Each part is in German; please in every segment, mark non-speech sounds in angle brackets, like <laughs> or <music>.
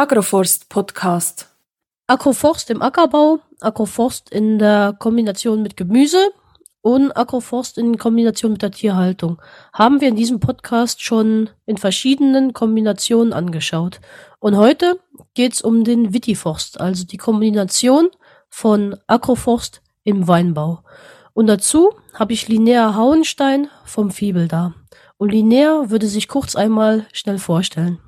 Agroforst Podcast. Agroforst im Ackerbau, Agroforst in der Kombination mit Gemüse und Agroforst in Kombination mit der Tierhaltung haben wir in diesem Podcast schon in verschiedenen Kombinationen angeschaut. Und heute geht's um den Vitiforst, also die Kombination von Agroforst im Weinbau. Und dazu habe ich Linnea Hauenstein vom Fiebel da. Und Linnea würde sich kurz einmal schnell vorstellen.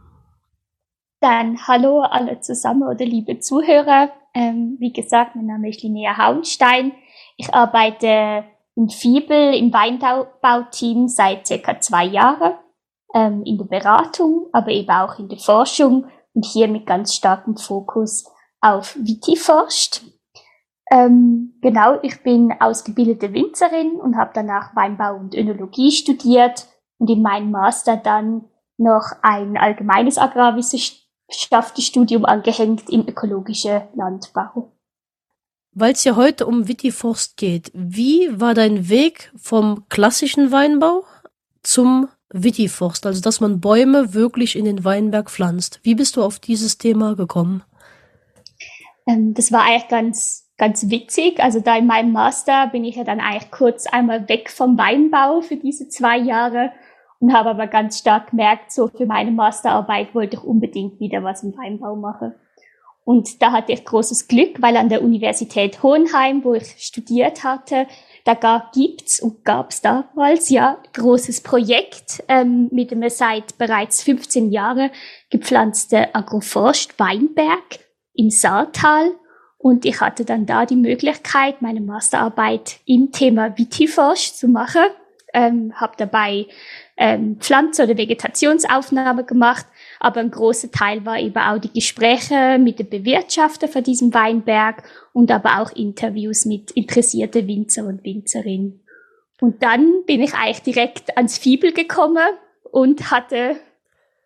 Dann hallo alle zusammen oder liebe Zuhörer. Ähm, wie gesagt, mein Name ist Linnea Hauenstein. Ich arbeite im Fiebel im Weinbauteam seit circa zwei Jahren ähm, in der Beratung, aber eben auch in der Forschung und hier mit ganz starkem Fokus auf Vitiforst. Ähm, genau, ich bin ausgebildete Winzerin und habe danach Weinbau und Önologie studiert und in meinem Master dann noch ein allgemeines Agrarwissenschaft Wissenschaftsstudium angehängt im ökologischen Landbau. Weil es ja heute um Wittiforst geht, wie war dein Weg vom klassischen Weinbau zum Wittiforst, also dass man Bäume wirklich in den Weinberg pflanzt? Wie bist du auf dieses Thema gekommen? Ähm, das war eigentlich ganz, ganz witzig. Also da in meinem Master bin ich ja dann eigentlich kurz einmal weg vom Weinbau für diese zwei Jahre und habe aber ganz stark gemerkt, so für meine Masterarbeit wollte ich unbedingt wieder was im Weinbau machen. Und da hatte ich großes Glück, weil an der Universität Hohenheim, wo ich studiert hatte, da gibt's und gab's damals ja großes Projekt ähm, mit einem seit bereits 15 Jahren gepflanzte Agroforst Weinberg im Saartal. Und ich hatte dann da die Möglichkeit, meine Masterarbeit im Thema Vitiforst zu machen. Ähm, habe dabei ähm, Pflanze- oder Vegetationsaufnahme gemacht, aber ein großer Teil war eben auch die Gespräche mit den Bewirtschafter von diesem Weinberg und aber auch Interviews mit interessierten Winzer und Winzerinnen. Und dann bin ich eigentlich direkt ans Fibel gekommen und hatte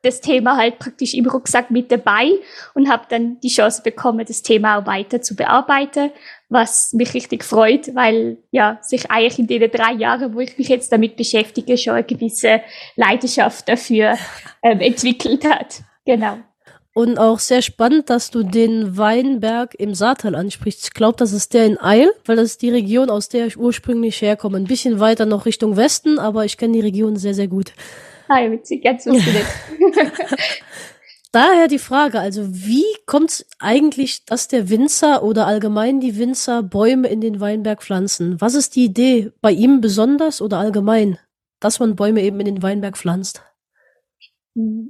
das Thema halt praktisch im Rucksack mit dabei und habe dann die Chance bekommen, das Thema auch weiter zu bearbeiten, was mich richtig freut, weil ja sich eigentlich in den drei Jahren, wo ich mich jetzt damit beschäftige, schon eine gewisse Leidenschaft dafür <laughs> ähm, entwickelt hat. Genau. Und auch sehr spannend, dass du den Weinberg im Saartal ansprichst. Ich glaube, das ist der in Eil, weil das ist die Region, aus der ich ursprünglich herkomme. Ein bisschen weiter noch Richtung Westen, aber ich kenne die Region sehr, sehr gut. Ah, witzig, jetzt wusste ich <laughs> Daher die Frage, also wie kommt es eigentlich, dass der Winzer oder allgemein die Winzer Bäume in den Weinberg pflanzen? Was ist die Idee bei ihm besonders oder allgemein, dass man Bäume eben in den Weinberg pflanzt?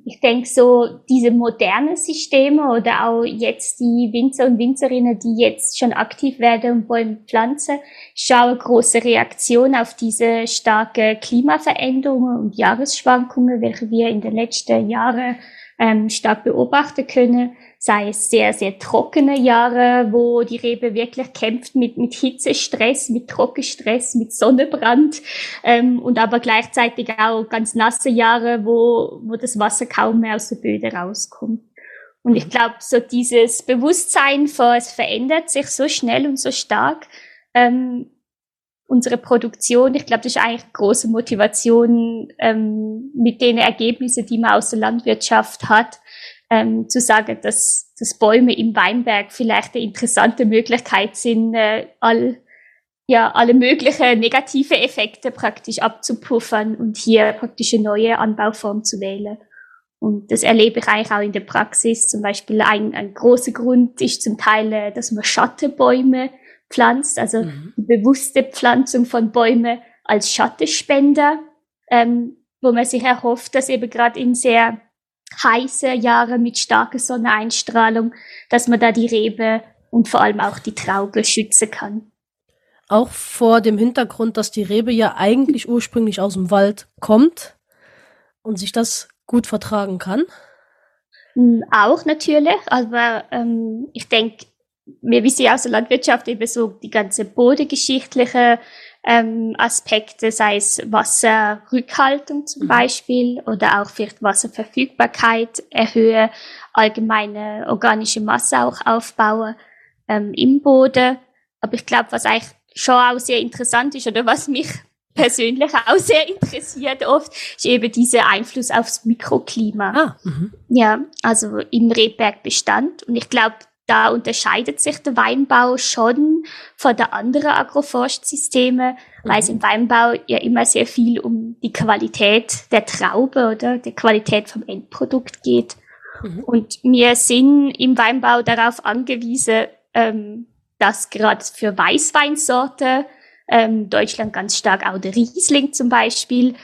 Ich denke so, diese modernen Systeme oder auch jetzt die Winzer und Winzerinnen, die jetzt schon aktiv werden und Bäume pflanzen, schauen große Reaktion auf diese starke Klimaveränderungen und Jahresschwankungen, welche wir in den letzten Jahren ähm, stark beobachten können sei es sehr, sehr trockene Jahre, wo die Rebe wirklich kämpft mit, mit Hitzestress, mit Trockenstress, mit Sonnenbrand ähm, und aber gleichzeitig auch ganz nasse Jahre, wo, wo das Wasser kaum mehr aus der Böde rauskommt. Und ich glaube, so dieses Bewusstsein für es verändert sich so schnell und so stark, ähm, unsere Produktion, ich glaube, das ist eigentlich große Motivation ähm, mit den Ergebnissen, die man aus der Landwirtschaft hat, ähm, zu sagen, dass, dass Bäume im Weinberg vielleicht eine interessante Möglichkeit sind, äh, all, ja, alle möglichen negative Effekte praktisch abzupuffern und hier praktisch eine neue Anbauform zu wählen. Und das erlebe ich eigentlich auch in der Praxis. Zum Beispiel ein, ein großer Grund ist zum Teil, äh, dass man Schattenbäume pflanzt, also mhm. die bewusste Pflanzung von Bäumen als Schattenspender, ähm, wo man sich erhofft, dass eben gerade in sehr heiße Jahre mit starker Sonneneinstrahlung, dass man da die Rebe und vor allem auch die Traube schützen kann. Auch vor dem Hintergrund, dass die Rebe ja eigentlich ursprünglich aus dem Wald kommt und sich das gut vertragen kann? Hm, auch natürlich, aber ähm, ich denke, wir wissen ja aus der Landwirtschaft eben so die ganze bodengeschichtliche ähm, Aspekte, sei es Wasserrückhaltung zum mhm. Beispiel oder auch vielleicht Wasserverfügbarkeit erhöhen, allgemeine organische Masse auch aufbauen ähm, im Boden. Aber ich glaube, was eigentlich schon auch sehr interessant ist oder was mich <laughs> persönlich auch sehr interessiert oft, ist eben dieser Einfluss aufs Mikroklima. Ah, mhm. ja, also im Rebbergbestand. Und ich glaube, da unterscheidet sich der Weinbau schon von den anderen Agroforstsystemen, mhm. weil es im Weinbau ja immer sehr viel um die Qualität der Traube oder die Qualität vom Endprodukt geht. Mhm. Und wir sind im Weinbau darauf angewiesen, ähm, dass gerade für Weißweinsorte ähm, Deutschland ganz stark auch der Riesling zum Beispiel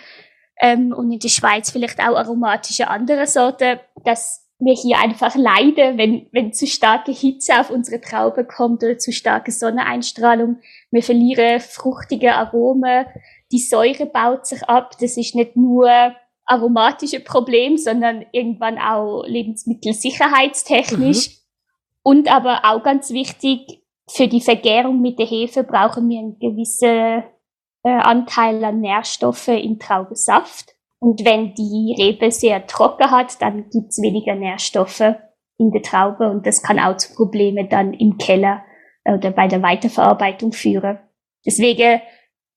ähm, und in der Schweiz vielleicht auch aromatische andere Sorten, dass wir hier einfach leiden, wenn, wenn zu starke Hitze auf unsere Traube kommt oder zu starke Sonneneinstrahlung. Wir verlieren fruchtige Aromen, die Säure baut sich ab. Das ist nicht nur aromatische Problem, sondern irgendwann auch lebensmittelsicherheitstechnisch. Mhm. Und aber auch ganz wichtig, für die Vergärung mit der Hefe brauchen wir einen gewissen äh, Anteil an Nährstoffe im Traubensaft. Und wenn die Rebe sehr trocken hat, dann gibt's weniger Nährstoffe in der Traube und das kann auch zu Problemen dann im Keller oder bei der Weiterverarbeitung führen. Deswegen,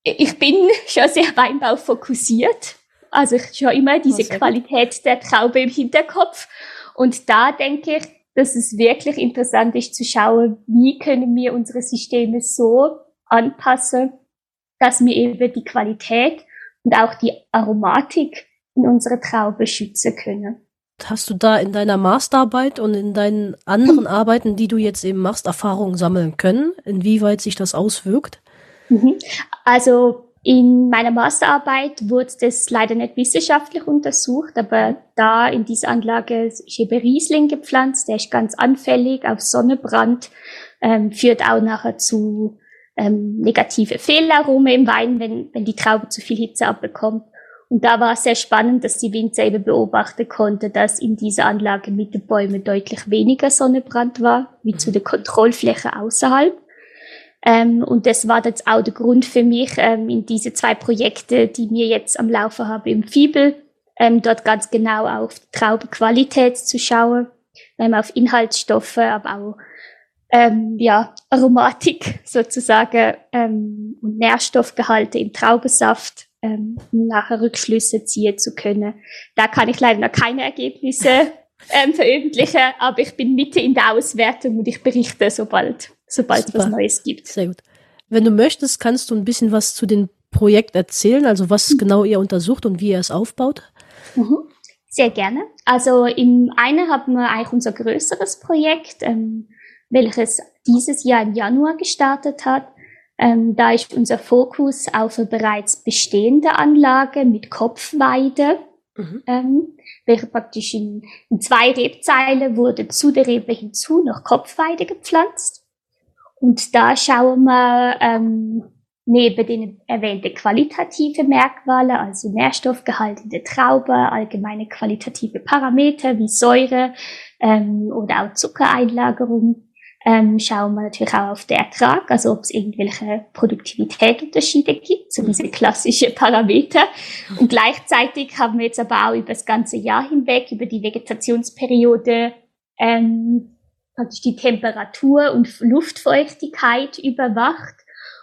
ich bin <laughs> schon sehr Weinbau fokussiert. Also ich schon immer diese oh, Qualität der Traube im Hinterkopf. Und da denke ich, dass es wirklich interessant ist zu schauen, wie können wir unsere Systeme so anpassen, dass wir eben die Qualität und auch die Aromatik in unserer Traube schützen können. Hast du da in deiner Masterarbeit und in deinen anderen <laughs> Arbeiten, die du jetzt eben machst, Erfahrungen sammeln können, inwieweit sich das auswirkt? Mhm. Also in meiner Masterarbeit wurde das leider nicht wissenschaftlich untersucht, aber da in dieser Anlage ist eben Riesling gepflanzt, der ist ganz anfällig auf Sonnenbrand, ähm, führt auch nachher zu ähm, negative Fehlarome im Wein, wenn, wenn die Traube zu viel Hitze abbekommt. Und da war es sehr spannend, dass die Winzer eben beobachten konnte, dass in dieser Anlage mit den Bäumen deutlich weniger Sonnenbrand war, wie zu der Kontrollfläche außerhalb. Ähm, und das war jetzt auch der Grund für mich, ähm, in diese zwei Projekte, die wir jetzt am Laufen haben im Fibel, ähm, dort ganz genau auf Traubenqualität zu schauen, ähm, auf Inhaltsstoffe, aber auch ähm, ja, Aromatik sozusagen ähm, und Nährstoffgehalte im Traubensaft ähm, nachher Rückschlüsse ziehen zu können. Da kann ich leider noch keine Ergebnisse <laughs> ähm, veröffentlichen, aber ich bin Mitte in der Auswertung und ich berichte, sobald, sobald es was Neues gibt. Sehr gut. Wenn du möchtest, kannst du ein bisschen was zu dem Projekt erzählen, also was mhm. genau ihr untersucht und wie ihr es aufbaut? Mhm. Sehr gerne. Also im einen haben wir eigentlich unser größeres Projekt. Ähm, welches dieses Jahr im Januar gestartet hat. Ähm, da ist unser Fokus auf eine bereits bestehende Anlage mit Kopfweide, mhm. ähm, welche praktisch in, in zwei Rebzeile wurde zu der Rebe hinzu noch Kopfweide gepflanzt. Und da schauen wir ähm, neben den erwähnten qualitative Merkmale, also Nährstoffgehalt in der Traube, allgemeine qualitative Parameter wie Säure ähm, oder auch Zuckereinlagerung, ähm, schauen wir natürlich auch auf den Ertrag, also ob es irgendwelche Produktivitätsunterschiede gibt, so diese klassischen Parameter. Und gleichzeitig haben wir jetzt aber auch über das ganze Jahr hinweg, über die Vegetationsperiode, ähm, praktisch die Temperatur und Luftfeuchtigkeit überwacht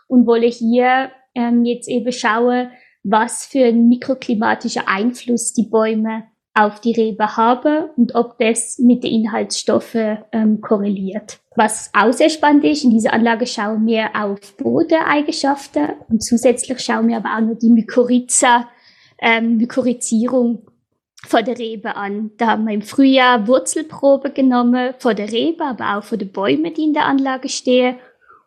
und wolle hier ähm, jetzt eben schauen, was für ein mikroklimatischer Einfluss die Bäume auf die Rebe habe und ob das mit den Inhaltsstoffen ähm, korreliert. Was auch sehr spannend ist, in dieser Anlage schauen wir auf Bodeneigenschaften und zusätzlich schauen wir aber auch noch die Mykorrhiza, ähm, Mykorrhizierung von der Rebe an. Da haben wir im Frühjahr Wurzelprobe genommen von der Rebe, aber auch von den Bäumen, die in der Anlage stehen.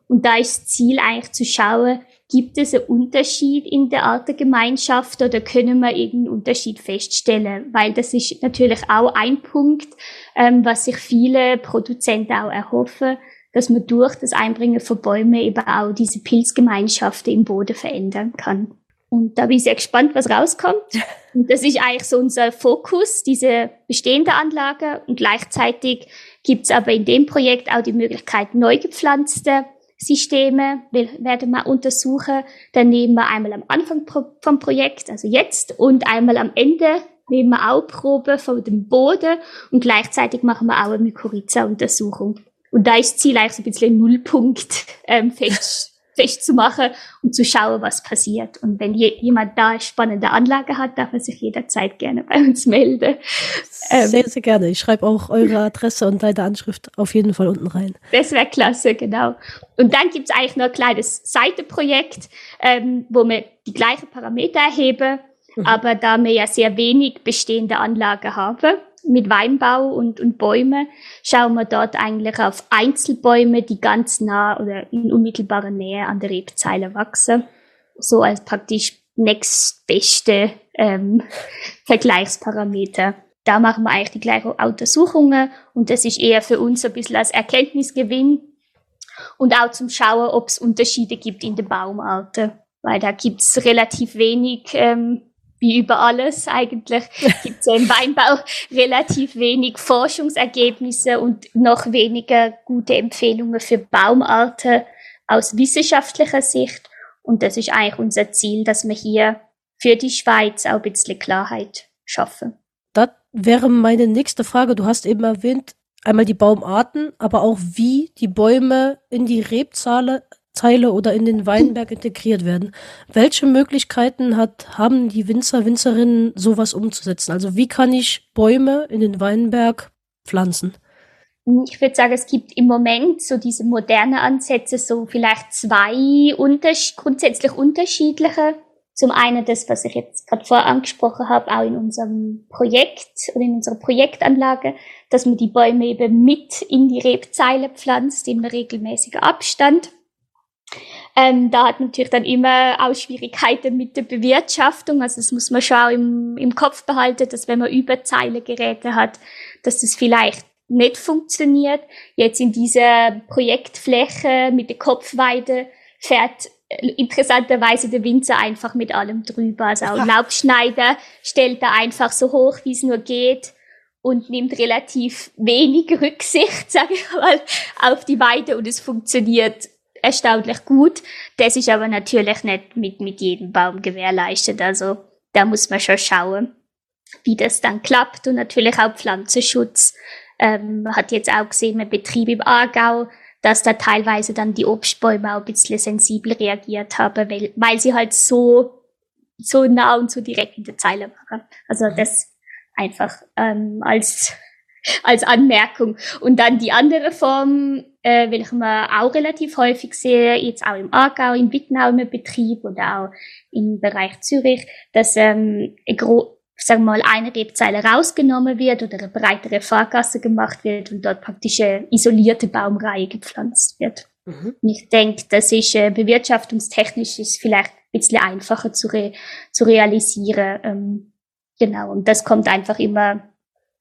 Und da ist das Ziel eigentlich zu schauen, Gibt es einen Unterschied in der Art der Gemeinschaft oder können wir irgendeinen Unterschied feststellen? Weil das ist natürlich auch ein Punkt, ähm, was sich viele Produzenten auch erhoffen, dass man durch das Einbringen von Bäumen eben auch diese Pilzgemeinschaften im Boden verändern kann. Und da bin ich sehr gespannt, was rauskommt. <laughs> Und das ist eigentlich so unser Fokus, diese bestehende Anlage. Und gleichzeitig gibt es aber in dem Projekt auch die Möglichkeit, neu gepflanzte Systeme werden wir untersuchen. Dann nehmen wir einmal am Anfang vom Projekt, also jetzt, und einmal am Ende nehmen wir auch Probe von dem Boden und gleichzeitig machen wir auch eine Mykorrhiza-Untersuchung. Und da ist das Ziel eigentlich so ein bisschen Nullpunkt ähm, fest, festzumachen und zu schauen, was passiert. Und wenn jemand da spannende Anlage hat, darf er sich jederzeit gerne bei uns melden. Ähm, sehr, sehr gerne. Ich schreibe auch eure Adresse und deine Anschrift auf jeden Fall unten rein. Das wäre klasse, genau. Und dann gibt es eigentlich noch ein kleines Seitenprojekt, ähm, wo wir die gleichen Parameter erheben, mhm. aber da wir ja sehr wenig bestehende Anlage haben, mit Weinbau und, und Bäume, schauen wir dort eigentlich auf Einzelbäume, die ganz nah oder in unmittelbarer Nähe an der Rebzeile wachsen. So als praktisch nächstbeste ähm, <laughs> Vergleichsparameter. Da machen wir eigentlich die gleichen Untersuchungen und das ist eher für uns ein bisschen als Erkenntnisgewinn und auch zum Schauen, ob es Unterschiede gibt in den Baumarten, weil da gibt's relativ wenig ähm, wie über alles eigentlich, <laughs> gibt es ja im Weinbau relativ wenig Forschungsergebnisse und noch weniger gute Empfehlungen für Baumarten aus wissenschaftlicher Sicht. Und das ist eigentlich unser Ziel, dass wir hier für die Schweiz auch ein bisschen Klarheit schaffen. Das wäre meine nächste Frage. Du hast eben erwähnt, einmal die Baumarten, aber auch wie die Bäume in die Rebzahlen Zeile oder in den Weinberg integriert werden. Welche Möglichkeiten hat, haben die Winzer, Winzerinnen, sowas umzusetzen? Also wie kann ich Bäume in den Weinberg pflanzen? Ich würde sagen, es gibt im Moment so diese moderne Ansätze, so vielleicht zwei unters grundsätzlich unterschiedliche. Zum einen das, was ich jetzt gerade vorher angesprochen habe, auch in unserem Projekt oder in unserer Projektanlage, dass man die Bäume eben mit in die Rebzeile pflanzt, in regelmäßigen Abstand. Ähm, da hat natürlich dann immer auch Schwierigkeiten mit der Bewirtschaftung. Also das muss man schon auch im, im Kopf behalten, dass wenn man Überzeilegeräte hat, dass das vielleicht nicht funktioniert. Jetzt in dieser Projektfläche mit der Kopfweide fährt äh, interessanterweise der Winzer einfach mit allem drüber. Also auch <laughs> Laubschneider stellt er einfach so hoch, wie es nur geht und nimmt relativ wenig Rücksicht, <laughs> sage ich mal, auf die Weide und es funktioniert erstaunlich gut. Das ist aber natürlich nicht mit, mit jedem Baum gewährleistet. Also da muss man schon schauen, wie das dann klappt. Und natürlich auch Pflanzenschutz. Ähm, man hat jetzt auch gesehen, mit Betrieb im Aargau, dass da teilweise dann die Obstbäume auch ein bisschen sensibel reagiert haben, weil, weil sie halt so, so nah und so direkt in der Zeile waren. Also das einfach ähm, als <laughs> als Anmerkung. Und dann die andere Form, äh, welche man auch relativ häufig sehe, jetzt auch im Aargau, im Wittnau im Betrieb oder auch im Bereich Zürich, dass ähm, sagen wir mal, eine Rebzeile rausgenommen wird oder eine breitere Fahrgasse gemacht wird und dort praktisch eine isolierte Baumreihe gepflanzt wird. Mhm. Und ich denke, das ist äh, bewirtschaftungstechnisch ist vielleicht ein bisschen einfacher zu, re zu realisieren. Ähm, genau, und das kommt einfach immer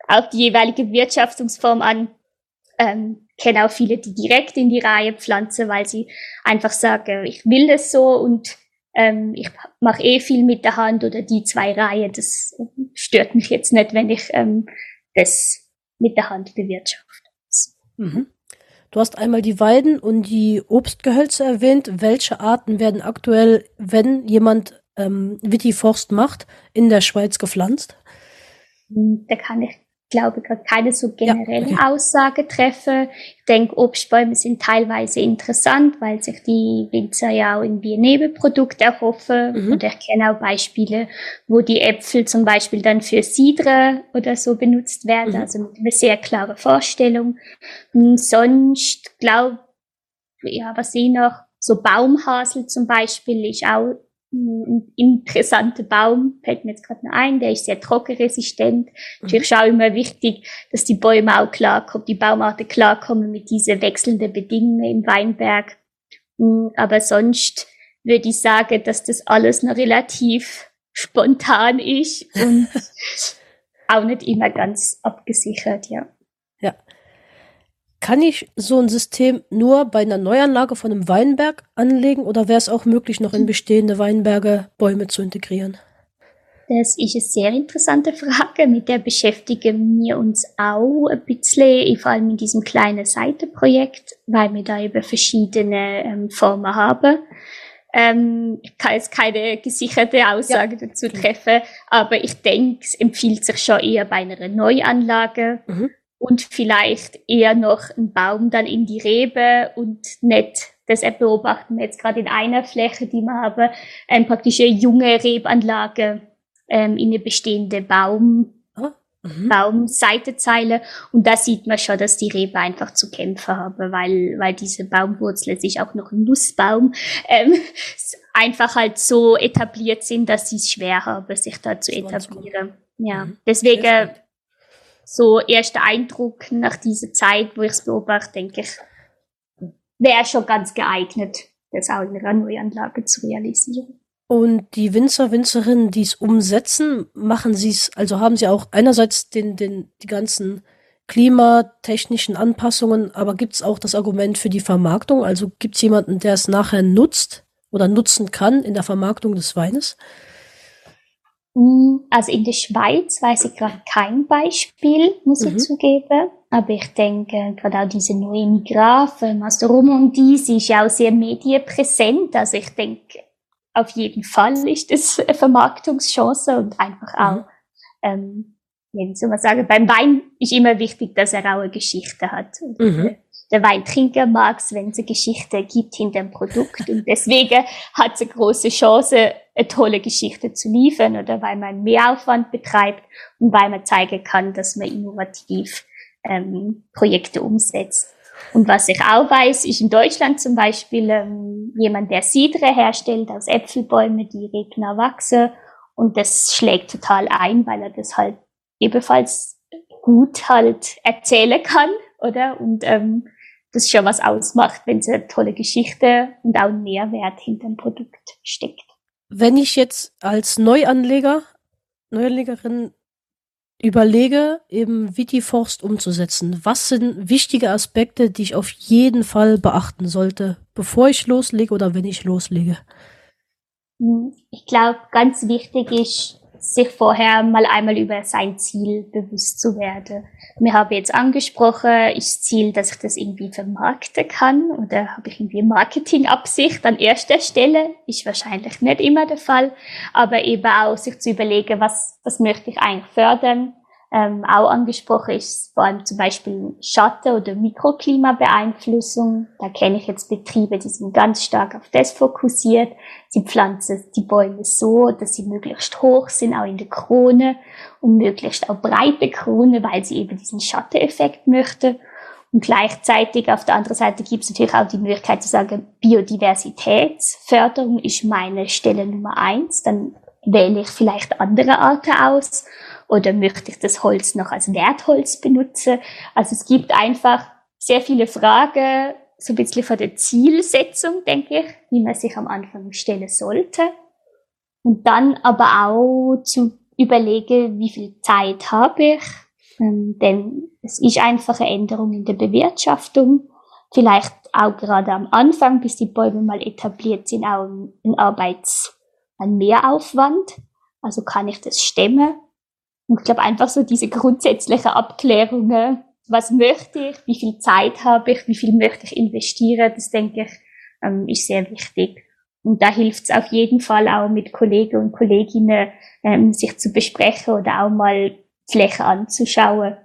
auf die jeweilige Wirtschaftungsform an. Ähm, kenne auch viele, die direkt in die Reihe pflanzen, weil sie einfach sagen, ich will das so und ähm, ich mache eh viel mit der Hand oder die zwei Reihen, das stört mich jetzt nicht, wenn ich ähm, das mit der Hand bewirtschafte. Mhm. Du hast einmal die Weiden und die Obstgehölze erwähnt. Welche Arten werden aktuell, wenn jemand ähm, Forst macht, in der Schweiz gepflanzt? Da kann ich glaube, gerade keine so generelle ja. Aussage treffe. Ich denke, Obstbäume sind teilweise interessant, weil sich die Winzer ja auch in Bienebelprodukte erhoffen. Mhm. Und ich kenne auch Beispiele, wo die Äpfel zum Beispiel dann für Sidre oder so benutzt werden. Mhm. Also mit einer sehr klaren Vorstellung. Und sonst glaube ja, was ich noch, so Baumhasel zum Beispiel ist auch ein interessanter Baum, fällt mir jetzt gerade noch ein, der ist sehr trockenresistent. Mhm. Natürlich ist auch immer wichtig, dass die Bäume auch klarkommen, die Baumarten klarkommen mit diesen wechselnden Bedingungen im Weinberg. Hm, aber sonst würde ich sagen, dass das alles noch relativ spontan ist und <laughs> auch nicht immer ganz abgesichert. Ja. Kann ich so ein System nur bei einer Neuanlage von einem Weinberg anlegen oder wäre es auch möglich, noch in bestehende Weinberge Bäume zu integrieren? Das ist eine sehr interessante <laughs> Frage, mit der beschäftigen wir uns auch ein bisschen, vor allem in diesem kleinen Seitenprojekt, weil wir da über verschiedene ähm, Formen haben. Ähm, ich kann jetzt keine gesicherte Aussage ja. dazu treffen, aber ich denke, es empfiehlt sich schon eher bei einer Neuanlage. Mhm und vielleicht eher noch ein Baum dann in die Rebe und nicht Das beobachten wir jetzt gerade in einer Fläche, die wir haben, ähm, praktisch eine junge Rebanlage ähm, in eine bestehende Baum, oh. Baumseitezeile. Und da sieht man schon, dass die Rebe einfach zu kämpfen haben, weil, weil diese Baumwurzel sich auch noch ein Nussbaum ähm, <laughs> einfach halt so etabliert sind, dass sie es schwer haben, sich da zu etablieren. Ja, mhm. deswegen so erster Eindruck nach dieser Zeit, wo ich es beobachte, denke ich, wäre schon ganz geeignet, das auch in einer Neuanlage zu realisieren. Und die Winzer, Winzerinnen, die es umsetzen, machen sie es, also haben sie auch einerseits den, den, die ganzen klimatechnischen Anpassungen, aber gibt es auch das Argument für die Vermarktung? Also gibt es jemanden, der es nachher nutzt oder nutzen kann in der Vermarktung des Weines? Hm, also in der Schweiz weiß ich gerade kein Beispiel, muss mhm. ich zugeben. Aber ich denke, gerade auch diese neue Migrafen aus der Romandie, sie ist ja auch sehr medienpräsent. Also ich denke, auf jeden Fall ist das eine Vermarktungschance und einfach auch, mhm. ähm, wie soll man sagen, beim Wein ist immer wichtig, dass er auch eine Geschichte hat. Mhm. Der Weintrinker mag es, wenn es eine Geschichte gibt hinter dem Produkt und deswegen <laughs> hat es eine große Chance, eine tolle Geschichte zu liefern oder weil man mehr Aufwand betreibt und weil man zeigen kann, dass man innovativ ähm, Projekte umsetzt. Und was ich auch weiß, ist in Deutschland zum Beispiel ähm, jemand, der Sidre herstellt aus Äpfelbäumen, die regner wachsen. Und das schlägt total ein, weil er das halt ebenfalls gut halt erzählen kann, oder? Und ähm, das schon was ausmacht, wenn es eine tolle Geschichte und auch ein Mehrwert hinter dem Produkt steckt. Wenn ich jetzt als Neuanleger, Neuanlegerin überlege, eben Vitiforst umzusetzen, was sind wichtige Aspekte, die ich auf jeden Fall beachten sollte, bevor ich loslege oder wenn ich loslege? Hm, ich glaube, ganz wichtig ist, sich vorher mal einmal über sein Ziel bewusst zu werden. Mir habe jetzt angesprochen, ist Ziel, dass ich das irgendwie vermarkten kann oder habe ich irgendwie Marketingabsicht an erster Stelle? Ist wahrscheinlich nicht immer der Fall, aber eben auch sich zu überlegen, was, was möchte ich eigentlich fördern? Ähm, auch angesprochen ist vor allem zum Beispiel Schatten- oder Mikroklimabeeinflussung. Da kenne ich jetzt Betriebe, die sind ganz stark auf das fokussiert. Sie pflanzen die Bäume so, dass sie möglichst hoch sind, auch in der Krone und möglichst auch breite Krone, weil sie eben diesen Schatteneffekt möchten. Und gleichzeitig auf der anderen Seite gibt es natürlich auch die Möglichkeit zu sagen, Biodiversitätsförderung ist meine Stelle Nummer eins. Dann wähle ich vielleicht andere Arten aus oder möchte ich das Holz noch als Wertholz benutzen? Also es gibt einfach sehr viele Fragen, so ein bisschen von der Zielsetzung, denke ich, wie man sich am Anfang stellen sollte. Und dann aber auch zu überlegen, wie viel Zeit habe ich. Ähm, denn es ist einfach eine Änderung in der Bewirtschaftung. Vielleicht auch gerade am Anfang, bis die Bäume mal etabliert sind, auch ein Arbeits, ein Mehraufwand. Also kann ich das stemmen? Und ich glaube einfach so diese grundsätzliche Abklärungen, was möchte ich, wie viel Zeit habe ich, wie viel möchte ich investieren, das denke ich, ähm, ist sehr wichtig. Und da hilft es auf jeden Fall auch mit Kollegen und Kolleginnen, ähm, sich zu besprechen oder auch mal Fläche anzuschauen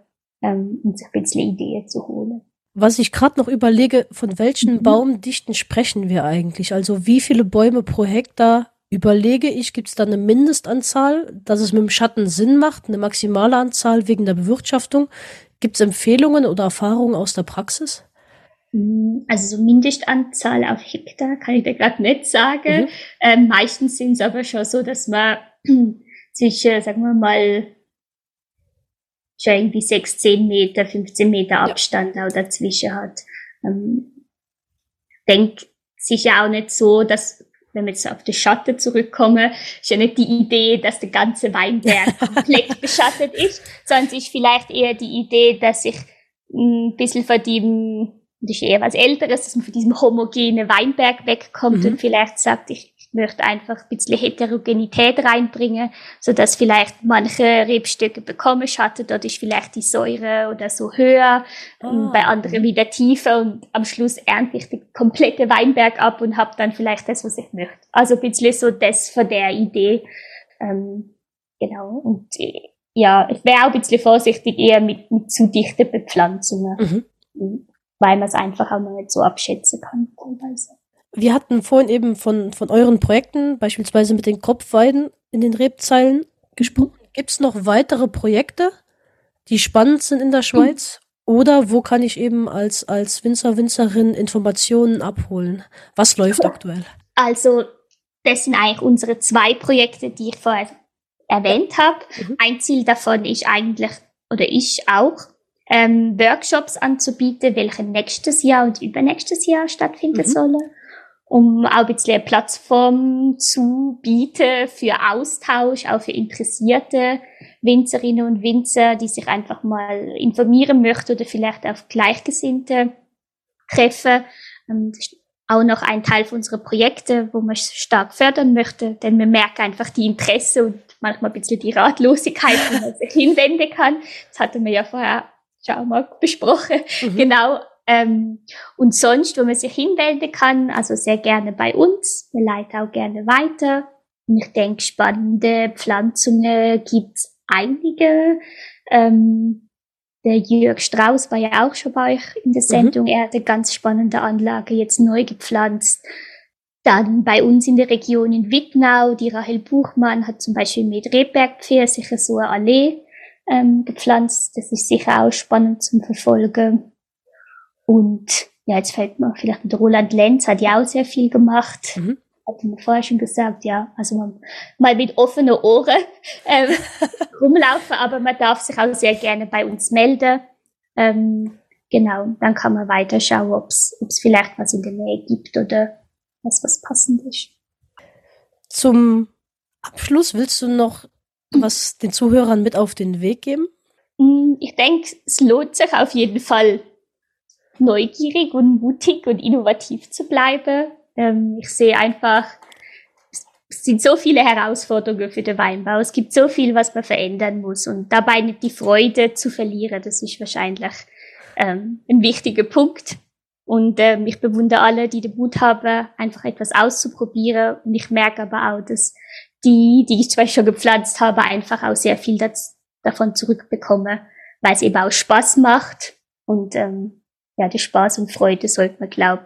ähm, und sich ein bisschen Ideen zu holen. Was ich gerade noch überlege, von welchen mhm. Baumdichten sprechen wir eigentlich? Also wie viele Bäume pro Hektar überlege ich, gibt es da eine Mindestanzahl, dass es mit dem Schatten Sinn macht, eine maximale Anzahl wegen der Bewirtschaftung? Gibt es Empfehlungen oder Erfahrungen aus der Praxis? Mm, also so Mindestanzahl auf Hektar kann ich dir gerade nicht sagen. Mhm. Ähm, meistens sind es aber schon so, dass man <clears throat> zwischen, sagen wir mal, schon irgendwie 6, 10 Meter, 15 Meter Abstand ja. auch dazwischen hat. Ähm, ist ja auch nicht so, dass wenn wir jetzt auf die Schatten zurückkommen, ist ja nicht die Idee, dass der ganze Weinberg <laughs> komplett beschattet ist, sondern es ist vielleicht eher die Idee, dass ich ein bisschen von dem, das ist eher was Älteres, dass man von diesem homogenen Weinberg wegkommt mhm. und vielleicht sagt, ich möchte einfach ein bisschen Heterogenität reinbringen, so dass vielleicht manche Rebstücke bekommen Schatten, dort ist vielleicht die Säure oder so höher, oh. bei anderen wieder tiefer und am Schluss ernte ich den kompletten Weinberg ab und habe dann vielleicht das, was ich möchte. Also ein bisschen so das von der Idee. Ähm, genau. Und äh, ja, ich wäre auch ein bisschen vorsichtig eher mit, mit zu dichten Bepflanzungen. Mhm. weil man es einfach auch noch nicht so abschätzen kann teilweise. Wir hatten vorhin eben von, von euren Projekten, beispielsweise mit den Kopfweiden in den Rebzeilen gesprochen. Gibt es noch weitere Projekte, die spannend sind in der Schweiz? Mhm. Oder wo kann ich eben als, als Winzer, Winzerin Informationen abholen? Was läuft aktuell? Also, das sind eigentlich unsere zwei Projekte, die ich vorher erwähnt habe. Mhm. Ein Ziel davon ist eigentlich, oder ich auch, ähm, Workshops anzubieten, welche nächstes Jahr und übernächstes Jahr stattfinden mhm. sollen, um auch ein bisschen eine Plattform zu bieten für Austausch, auch für interessierte Winzerinnen und Winzer, die sich einfach mal informieren möchten oder vielleicht auf Gleichgesinnte treffen. Das ist auch noch ein Teil von unserer Projekte, wo man stark fördern möchte, denn man merkt einfach die Interesse und manchmal ein bisschen die Ratlosigkeit, wo man <laughs> sich hinwenden kann. Das hatten wir ja vorher schon mal besprochen. Mhm. Genau. Ähm, und sonst, wo man sich hinwenden kann, also sehr gerne bei uns. Wir leiten auch gerne weiter. Und ich denke, spannende Pflanzungen gibt's einige. Ähm, der Jörg Strauß war ja auch schon bei euch in der mhm. Sendung. Mhm. Er hat eine ganz spannende Anlage jetzt neu gepflanzt. Dann bei uns in der Region in Wittnau, die Rahel Buchmann hat zum Beispiel mit Rebbergpfirsiche so eine Allee ähm, gepflanzt. Das ist sicher auch spannend zum Verfolgen. Und ja, jetzt fällt mir vielleicht der Roland Lenz hat ja auch sehr viel gemacht. Mhm. Hatte mir vorher schon gesagt, ja, also man, mal mit offenen Ohren <laughs> ähm, <laughs> rumlaufen, aber man darf sich auch sehr gerne bei uns melden. Ähm, genau, dann kann man weiterschauen, ob es vielleicht was in der Nähe gibt oder was was passend ist. Zum Abschluss willst du noch was den Zuhörern mit auf den Weg geben? Mm, ich denke, es lohnt sich auf jeden Fall, neugierig und mutig und innovativ zu bleiben. Ähm, ich sehe einfach, es sind so viele Herausforderungen für den Weinbau. Es gibt so viel, was man verändern muss. Und dabei nicht die Freude zu verlieren, das ist wahrscheinlich ähm, ein wichtiger Punkt. Und ähm, ich bewundere alle, die den Mut haben, einfach etwas auszuprobieren. Und ich merke aber auch, dass die, die ich zwar schon gepflanzt habe, einfach auch sehr viel das, davon zurückbekomme, weil es eben auch Spaß macht. Und ähm, ja, die Spaß und Freude sollte man, glaub,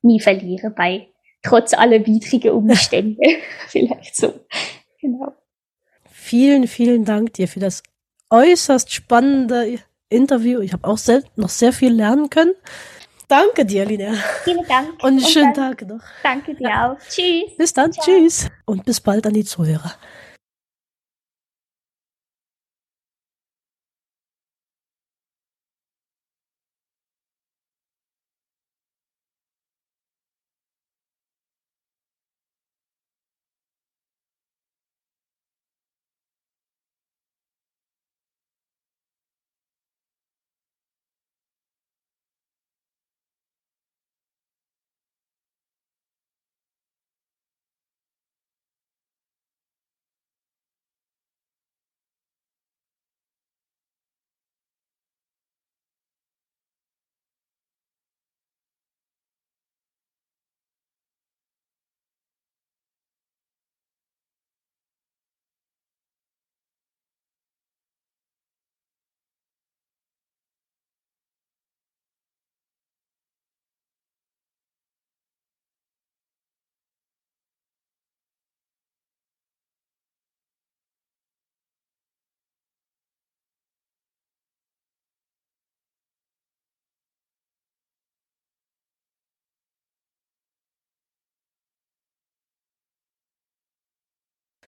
nie verlieren, bei trotz aller widrigen Umstände. <laughs> <laughs> Vielleicht so. Genau. Vielen, vielen Dank dir für das äußerst spannende Interview. Ich habe auch noch sehr viel lernen können. Danke dir, Linnea. Vielen Dank. <laughs> Und einen schönen Tag noch. Danke dir auch. Tschüss. Bis dann. Ciao. Tschüss. Und bis bald an die Zuhörer.